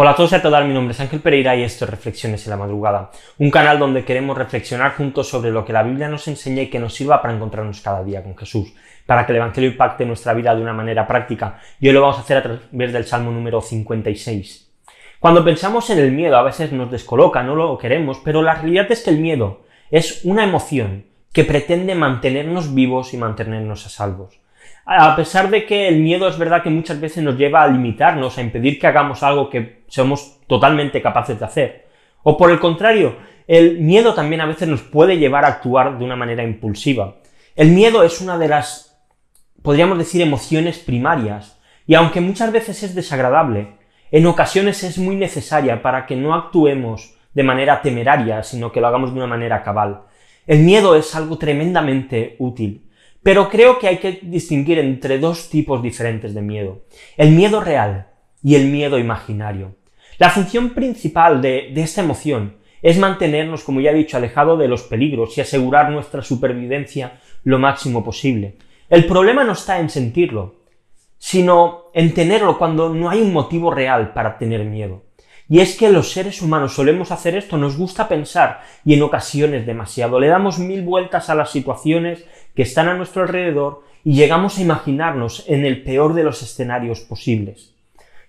Hola a todos y a todas, mi nombre es Ángel Pereira y esto es Reflexiones en la Madrugada, un canal donde queremos reflexionar juntos sobre lo que la Biblia nos enseña y que nos sirva para encontrarnos cada día con Jesús, para que el Evangelio impacte nuestra vida de una manera práctica, y hoy lo vamos a hacer a través del Salmo número 56. Cuando pensamos en el miedo a veces nos descoloca, no lo queremos, pero la realidad es que el miedo es una emoción que pretende mantenernos vivos y mantenernos a salvos a pesar de que el miedo es verdad que muchas veces nos lleva a limitarnos, a impedir que hagamos algo que somos totalmente capaces de hacer. O por el contrario, el miedo también a veces nos puede llevar a actuar de una manera impulsiva. El miedo es una de las, podríamos decir, emociones primarias, y aunque muchas veces es desagradable, en ocasiones es muy necesaria para que no actuemos de manera temeraria, sino que lo hagamos de una manera cabal. El miedo es algo tremendamente útil. Pero creo que hay que distinguir entre dos tipos diferentes de miedo. El miedo real y el miedo imaginario. La función principal de, esta emoción es mantenernos, como ya he dicho, alejados de los peligros y asegurar nuestra supervivencia lo máximo posible. El problema no está en sentirlo, sino en tenerlo cuando no hay un motivo real para tener miedo. Y es que los seres humanos solemos hacer esto, nos gusta pensar y en ocasiones demasiado. Le damos mil vueltas a las situaciones que están a nuestro alrededor y llegamos a imaginarnos en el peor de los escenarios posibles,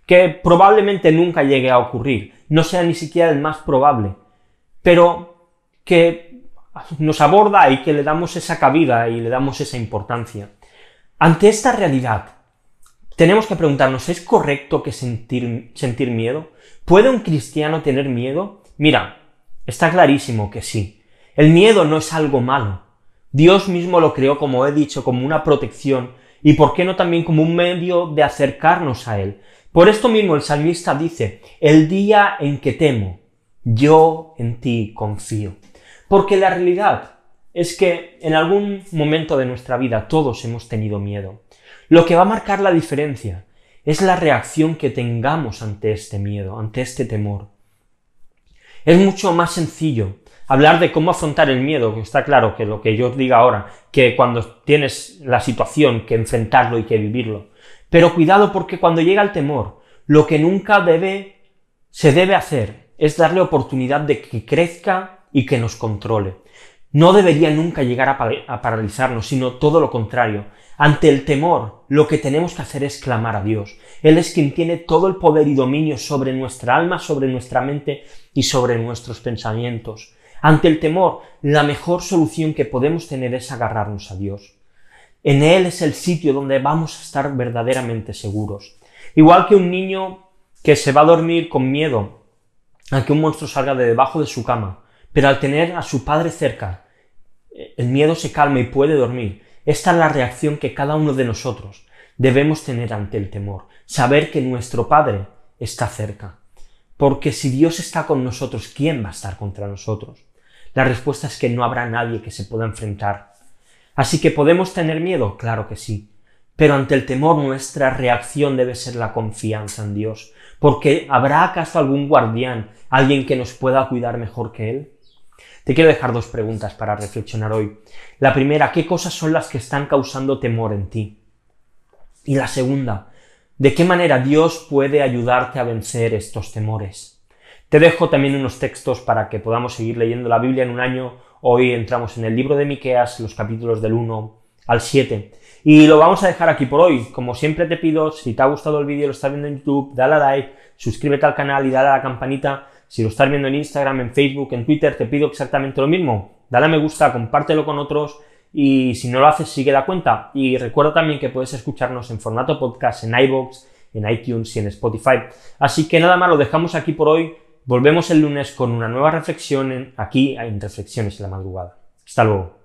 que probablemente nunca llegue a ocurrir, no sea ni siquiera el más probable, pero que nos aborda y que le damos esa cabida y le damos esa importancia. Ante esta realidad, tenemos que preguntarnos, ¿es correcto que sentir, sentir miedo? ¿Puede un cristiano tener miedo? Mira, está clarísimo que sí. El miedo no es algo malo. Dios mismo lo creó, como he dicho, como una protección y por qué no también como un medio de acercarnos a Él. Por esto mismo el salmista dice, el día en que temo, yo en ti confío. Porque la realidad es que en algún momento de nuestra vida todos hemos tenido miedo. Lo que va a marcar la diferencia es la reacción que tengamos ante este miedo, ante este temor. Es mucho más sencillo hablar de cómo afrontar el miedo, que está claro que lo que yo diga ahora, que cuando tienes la situación, que enfrentarlo y que vivirlo. Pero cuidado porque cuando llega el temor, lo que nunca debe, se debe hacer es darle oportunidad de que crezca y que nos controle. No debería nunca llegar a, paralizarnos, sino todo lo contrario. Ante el temor, lo que tenemos que hacer es clamar a Dios. Él es quien tiene todo el poder y dominio sobre nuestra alma, sobre nuestra mente y sobre nuestros pensamientos. Ante el temor, la mejor solución que podemos tener es agarrarnos a Dios. En Él es el sitio donde vamos a estar verdaderamente seguros. Igual que un niño que se va a dormir con miedo a que un monstruo salga de debajo de su cama, pero al tener a su padre cerca, el miedo se calma y puede dormir. Esta es la reacción que cada uno de nosotros debemos tener ante el temor, saber que nuestro Padre está cerca. Porque si Dios está con nosotros, ¿quién va a estar contra nosotros? La respuesta es que no habrá nadie que se pueda enfrentar. Así que podemos tener miedo, claro que sí, pero ante el temor nuestra reacción debe ser la confianza en Dios, porque ¿habrá acaso algún guardián, alguien que nos pueda cuidar mejor que Él? Te quiero dejar dos preguntas para reflexionar hoy. La primera, ¿qué cosas son las que están causando temor en ti? Y la segunda, ¿de qué manera Dios puede ayudarte a vencer estos temores? Te dejo también unos textos para que podamos seguir leyendo la Biblia en un año. Hoy entramos en el libro de Miqueas, los capítulos del 1 al 7. Y lo vamos a dejar aquí por hoy. Como siempre te pido, si te ha gustado el vídeo, lo estás viendo en YouTube, dale a like, suscríbete al canal y dale a la campanita si lo estás viendo en Instagram, en Facebook, en Twitter, te pido exactamente lo mismo. Dale a me gusta, compártelo con otros y si no lo haces, sigue la cuenta. Y recuerda también que puedes escucharnos en formato podcast en iVoox, en iTunes y en Spotify. Así que nada más, lo dejamos aquí por hoy. Volvemos el lunes con una nueva reflexión aquí en Reflexiones en la madrugada. Hasta luego.